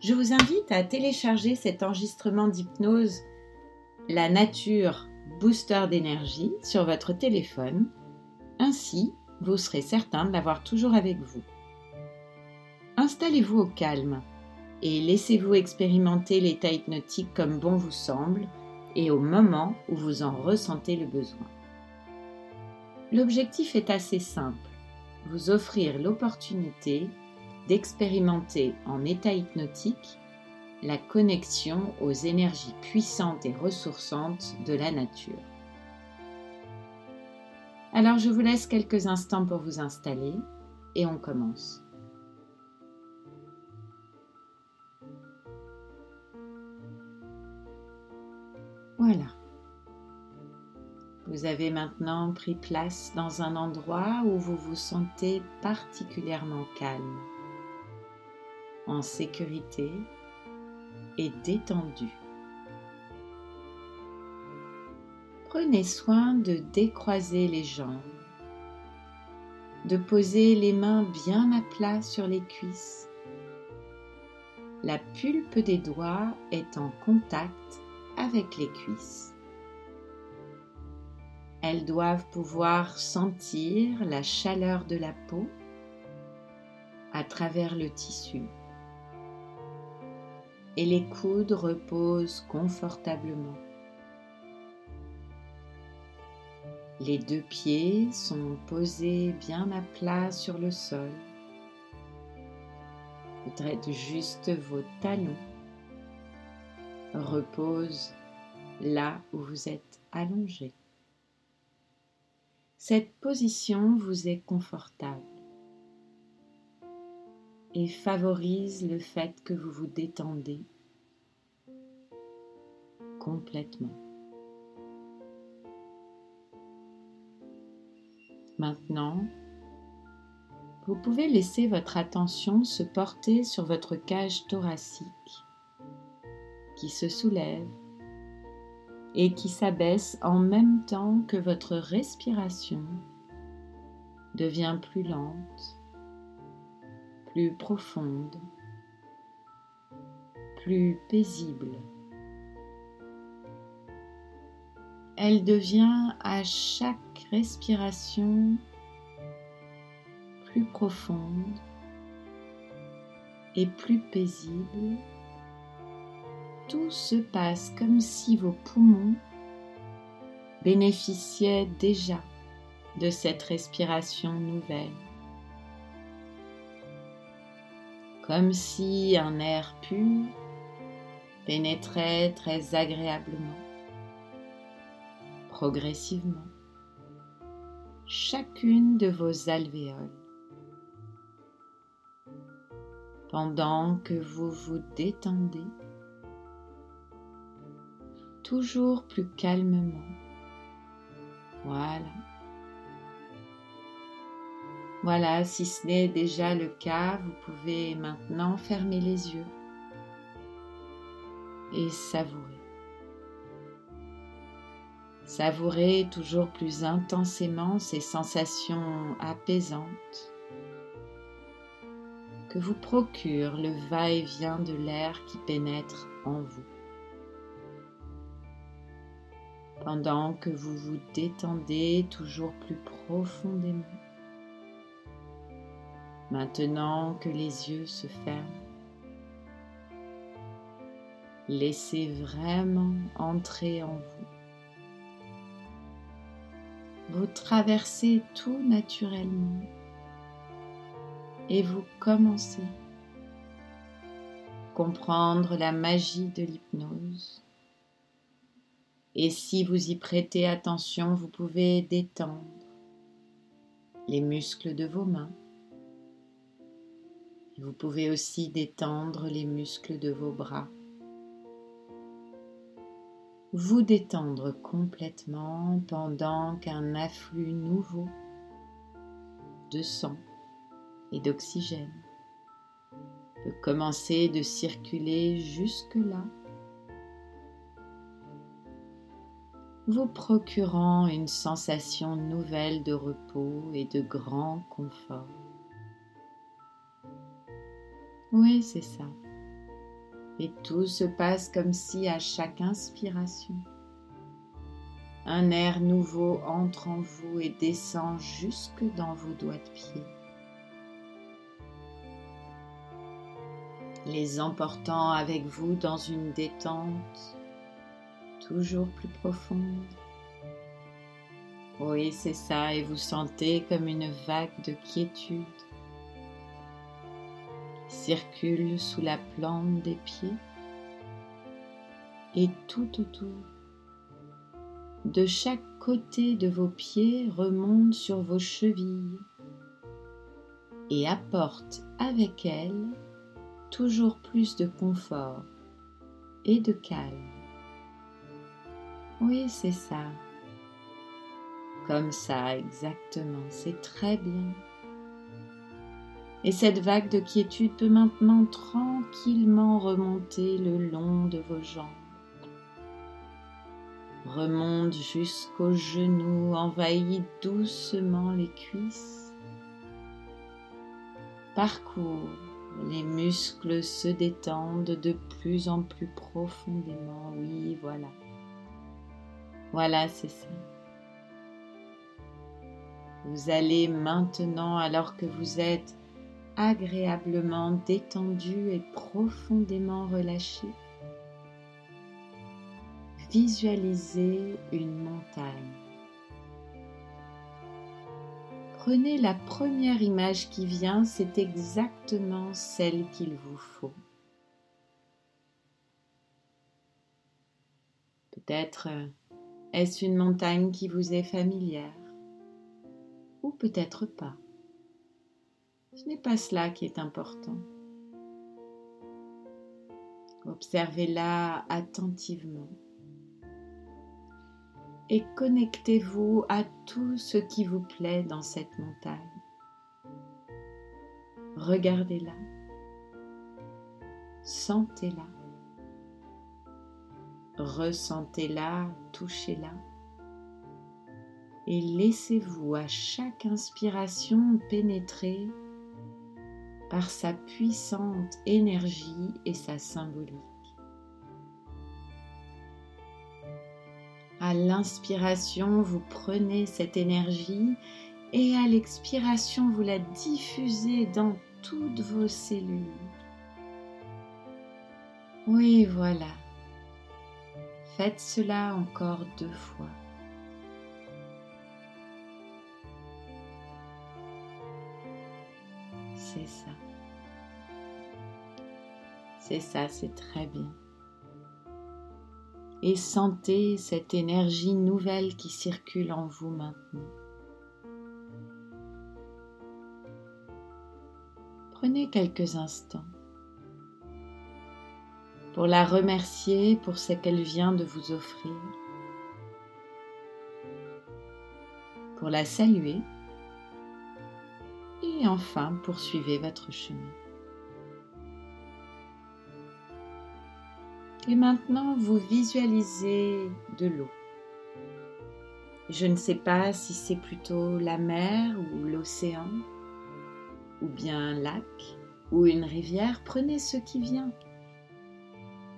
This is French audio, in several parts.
Je vous invite à télécharger cet enregistrement d'hypnose La nature booster d'énergie sur votre téléphone. Ainsi, vous serez certain de l'avoir toujours avec vous. Installez-vous au calme et laissez-vous expérimenter l'état hypnotique comme bon vous semble et au moment où vous en ressentez le besoin. L'objectif est assez simple, vous offrir l'opportunité d'expérimenter en état hypnotique la connexion aux énergies puissantes et ressourçantes de la nature. Alors je vous laisse quelques instants pour vous installer et on commence. Voilà. Vous avez maintenant pris place dans un endroit où vous vous sentez particulièrement calme en sécurité et détendu. Prenez soin de décroiser les jambes, de poser les mains bien à plat sur les cuisses. La pulpe des doigts est en contact avec les cuisses. Elles doivent pouvoir sentir la chaleur de la peau à travers le tissu et les coudes reposent confortablement. Les deux pieds sont posés bien à plat sur le sol. Peut-être juste vos talons reposent là où vous êtes allongé. Cette position vous est confortable et favorise le fait que vous vous détendez complètement. Maintenant, vous pouvez laisser votre attention se porter sur votre cage thoracique qui se soulève et qui s'abaisse en même temps que votre respiration devient plus lente plus profonde, plus paisible. Elle devient à chaque respiration plus profonde et plus paisible. Tout se passe comme si vos poumons bénéficiaient déjà de cette respiration nouvelle. Comme si un air pur pénétrait très agréablement, progressivement, chacune de vos alvéoles, pendant que vous vous détendez toujours plus calmement. Voilà. Voilà, si ce n'est déjà le cas, vous pouvez maintenant fermer les yeux et savourer. Savourer toujours plus intensément ces sensations apaisantes que vous procure le va-et-vient de l'air qui pénètre en vous. Pendant que vous vous détendez toujours plus profondément. Maintenant que les yeux se ferment, laissez vraiment entrer en vous. Vous traversez tout naturellement et vous commencez à comprendre la magie de l'hypnose. Et si vous y prêtez attention, vous pouvez détendre les muscles de vos mains, vous pouvez aussi détendre les muscles de vos bras vous détendre complètement pendant qu'un afflux nouveau de sang et d'oxygène peut commencer de circuler jusque-là, vous procurant une sensation nouvelle de repos et de grand confort. Oui, c'est ça. Et tout se passe comme si à chaque inspiration, un air nouveau entre en vous et descend jusque dans vos doigts de pied. les emportant avec vous dans une détente toujours plus profonde. Oui, c'est ça, et vous sentez comme une vague de quiétude qui circule sous la plante des pieds et tout autour. De chaque côté de vos pieds remonte sur vos chevilles et apporte avec elle toujours plus de confort et de calme. Oui, c'est ça. Comme ça, exactement. C'est très bien. Et cette vague de quiétude peut maintenant tranquillement remonter le long de vos jambes. Remonte jusqu'aux genoux, envahit doucement les cuisses. Parcours les muscles se détendent de plus en plus profondément. Oui, voilà. Voilà, c'est ça. Vous allez maintenant, alors que vous êtes agréablement détendu et profondément relâché, visualiser une montagne. Prenez la première image qui vient, c'est exactement celle qu'il vous faut. Peut-être euh, est-ce une montagne qui vous est familière? Ou peut-être pas? Ce n'est pas cela qui est important. Observez-la attentivement et connectez-vous à tout ce qui vous plaît dans cette montagne. Regardez-la, sentez-la, ressentez-la, touchez-la et laissez-vous à chaque inspiration pénétrer par sa puissante énergie et sa symbolique. À l'inspiration, vous prenez cette énergie et à l'expiration, vous la diffusez dans toutes vos cellules. Oui, voilà. Faites cela encore deux fois. C'est ça. C'est ça, c'est très bien et sentez cette énergie nouvelle qui circule en vous maintenant. Prenez quelques instants pour la remercier pour ce qu'elle vient de vous offrir, pour la saluer et enfin poursuivez votre chemin. Et maintenant, vous visualisez de l'eau. Je ne sais pas si c'est plutôt la mer ou l'océan, ou bien un lac ou une rivière. Prenez ce qui vient.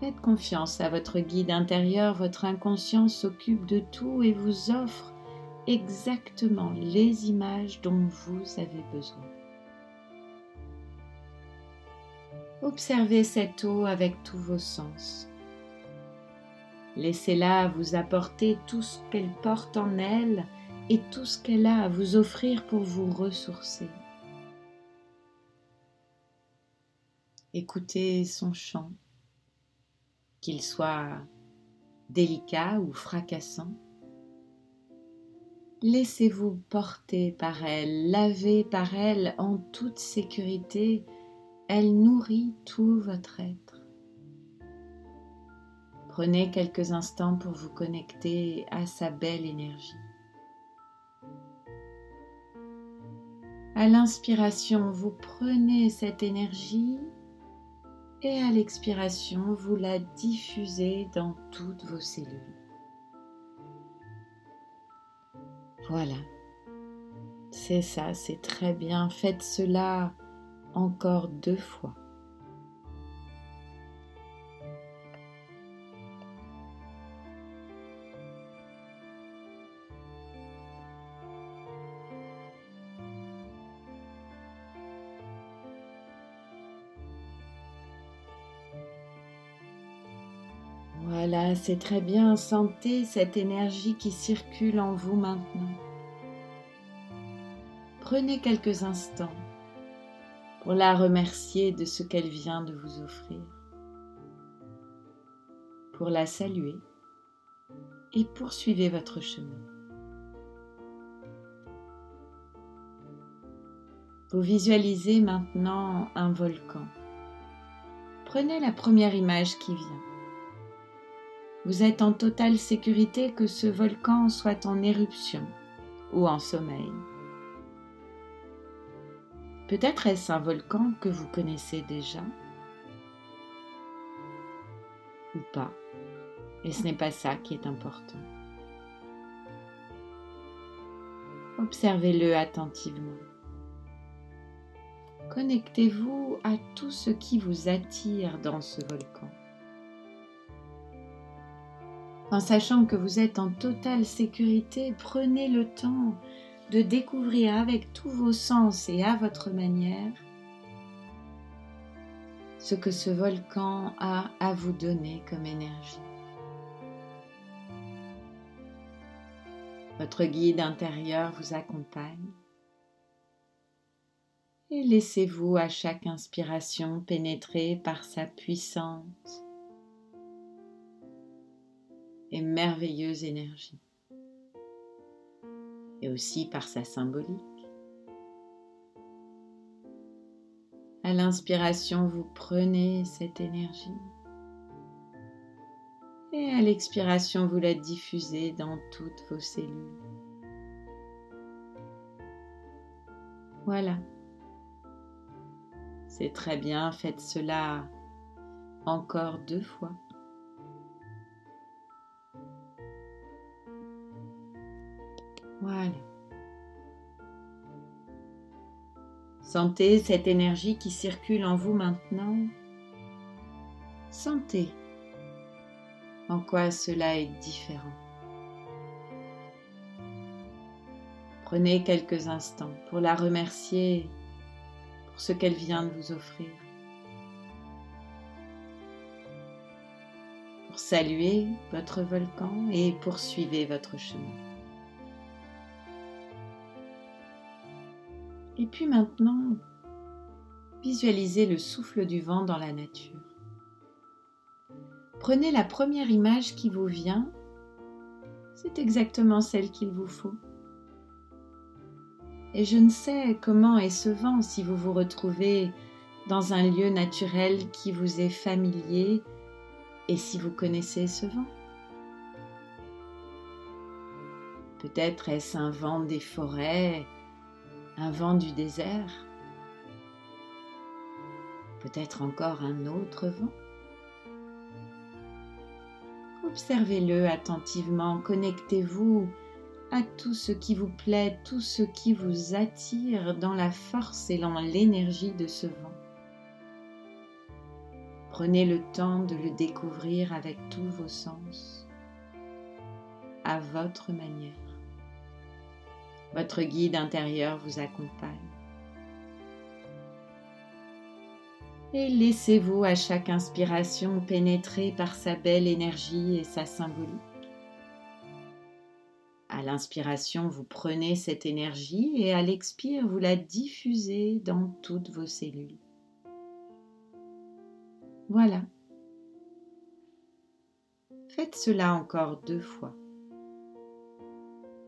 Faites confiance à votre guide intérieur, votre inconscient s'occupe de tout et vous offre exactement les images dont vous avez besoin. Observez cette eau avec tous vos sens. Laissez-la vous apporter tout ce qu'elle porte en elle et tout ce qu'elle a à vous offrir pour vous ressourcer. Écoutez son chant, qu'il soit délicat ou fracassant. Laissez-vous porter par elle, laver par elle en toute sécurité elle nourrit tout votre être. Prenez quelques instants pour vous connecter à sa belle énergie. À l'inspiration, vous prenez cette énergie et à l'expiration, vous la diffusez dans toutes vos cellules. Voilà, c'est ça, c'est très bien. Faites cela encore deux fois. C'est très bien. Sentez cette énergie qui circule en vous maintenant. Prenez quelques instants pour la remercier de ce qu'elle vient de vous offrir, pour la saluer et poursuivez votre chemin. Vous visualisez maintenant un volcan. Prenez la première image qui vient. Vous êtes en totale sécurité que ce volcan soit en éruption ou en sommeil. Peut-être est-ce un volcan que vous connaissez déjà ou pas. Et ce n'est pas ça qui est important. Observez-le attentivement. Connectez-vous à tout ce qui vous attire dans ce volcan en sachant que vous êtes en totale sécurité, prenez le temps de découvrir avec tous vos sens et à votre manière ce que ce volcan a à vous donner comme énergie. Votre guide intérieur vous accompagne et laissez-vous à chaque inspiration pénétrer par sa puissante et merveilleuse énergie, et aussi par sa symbolique. À l'inspiration, vous prenez cette énergie et à l'expiration, vous la diffusez dans toutes vos cellules. Voilà. C'est très bien, faites cela encore deux fois. Voilà. Sentez cette énergie qui circule en vous maintenant. Sentez en quoi cela est différent. Prenez quelques instants pour la remercier pour ce qu'elle vient de vous offrir. Pour saluer votre volcan et poursuivez votre chemin. Et puis maintenant, visualisez le souffle du vent dans la nature. Prenez la première image qui vous vient. C'est exactement celle qu'il vous faut. Et je ne sais comment est ce vent si vous vous retrouvez dans un lieu naturel qui vous est familier et si vous connaissez ce vent. Peut-être est-ce un vent des forêts un vent du désert, peut-être encore un autre vent. Observez-le attentivement, connectez-vous à tout ce qui vous plaît, tout ce qui vous attire dans la force et dans l'énergie de ce vent. Prenez le temps de le découvrir avec tous vos sens, à votre manière. Votre guide intérieur vous accompagne. Et laissez-vous à chaque inspiration pénétrer par sa belle énergie et sa symbolique. À l'inspiration, vous prenez cette énergie et à l'expire, vous la diffusez dans toutes vos cellules. Voilà. Faites cela encore deux fois.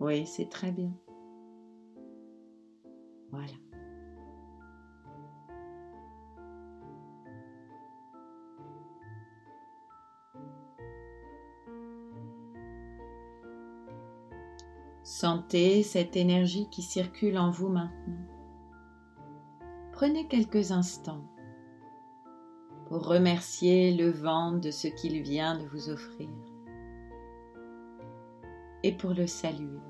Oui, c'est très bien. Voilà. Sentez cette énergie qui circule en vous maintenant. Prenez quelques instants pour remercier le vent de ce qu'il vient de vous offrir et pour le saluer.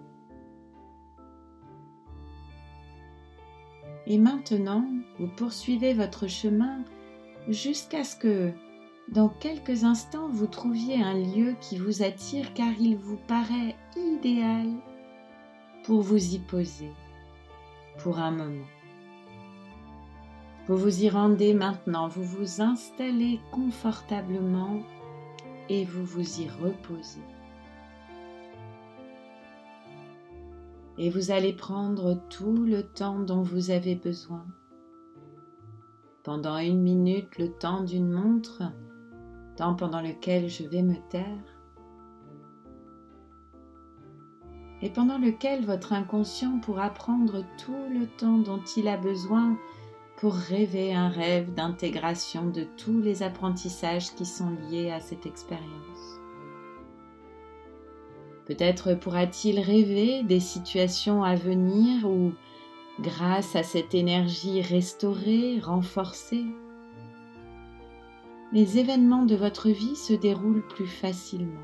Et maintenant, vous poursuivez votre chemin jusqu'à ce que, dans quelques instants, vous trouviez un lieu qui vous attire car il vous paraît idéal pour vous y poser pour un moment. Vous vous y rendez maintenant, vous vous installez confortablement et vous vous y reposez. Et vous allez prendre tout le temps dont vous avez besoin. Pendant une minute, le temps d'une montre, temps pendant lequel je vais me taire, et pendant lequel votre inconscient pourra prendre tout le temps dont il a besoin pour rêver un rêve d'intégration de tous les apprentissages qui sont liés à cette expérience. Peut-être pourra-t-il rêver des situations à venir où, grâce à cette énergie restaurée, renforcée, les événements de votre vie se déroulent plus facilement,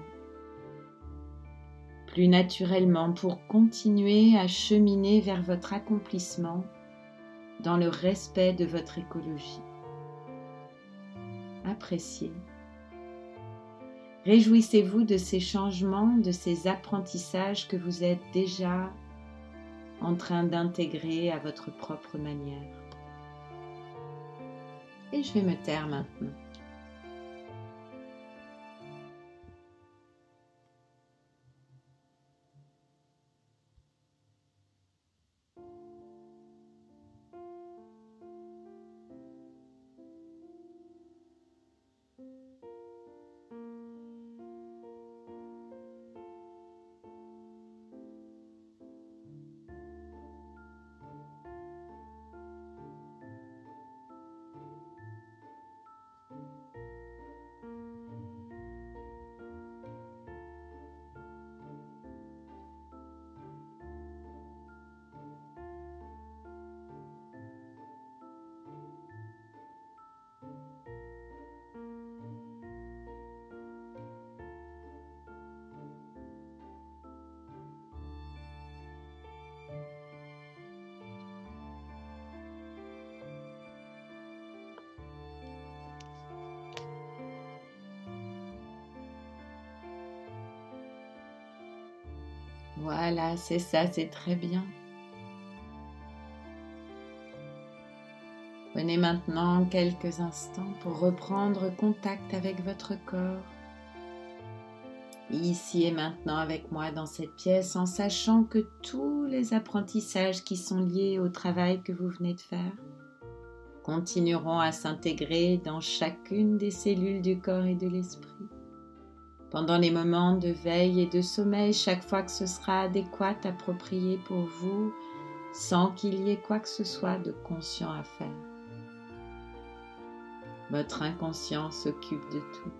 plus naturellement pour continuer à cheminer vers votre accomplissement dans le respect de votre écologie. Appréciez Réjouissez-vous de ces changements, de ces apprentissages que vous êtes déjà en train d'intégrer à votre propre manière. Et je vais me taire maintenant. Voilà, c'est ça, c'est très bien. Prenez maintenant quelques instants pour reprendre contact avec votre corps. Ici et maintenant avec moi dans cette pièce en sachant que tous les apprentissages qui sont liés au travail que vous venez de faire continueront à s'intégrer dans chacune des cellules du corps et de l'esprit pendant les moments de veille et de sommeil, chaque fois que ce sera adéquat, approprié pour vous, sans qu'il y ait quoi que ce soit de conscient à faire. Votre inconscient s'occupe de tout.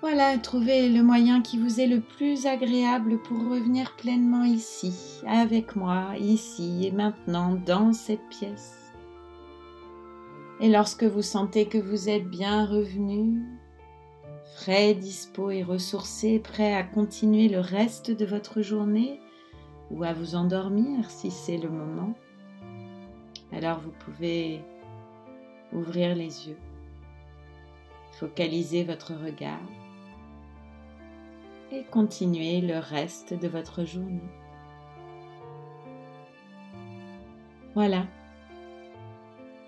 Voilà, trouvez le moyen qui vous est le plus agréable pour revenir pleinement ici, avec moi, ici et maintenant, dans cette pièce. Et lorsque vous sentez que vous êtes bien revenu, frais, dispo et ressourcé, prêt à continuer le reste de votre journée ou à vous endormir si c'est le moment, alors vous pouvez ouvrir les yeux, focaliser votre regard et continuer le reste de votre journée. Voilà.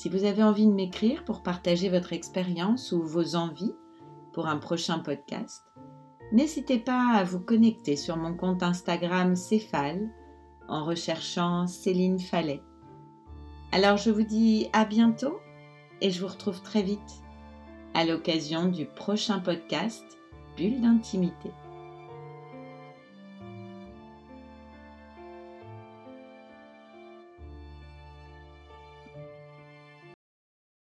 Si vous avez envie de m'écrire pour partager votre expérience ou vos envies pour un prochain podcast, n'hésitez pas à vous connecter sur mon compte Instagram Céphale en recherchant Céline Fallet. Alors je vous dis à bientôt et je vous retrouve très vite à l'occasion du prochain podcast Bulle d'intimité.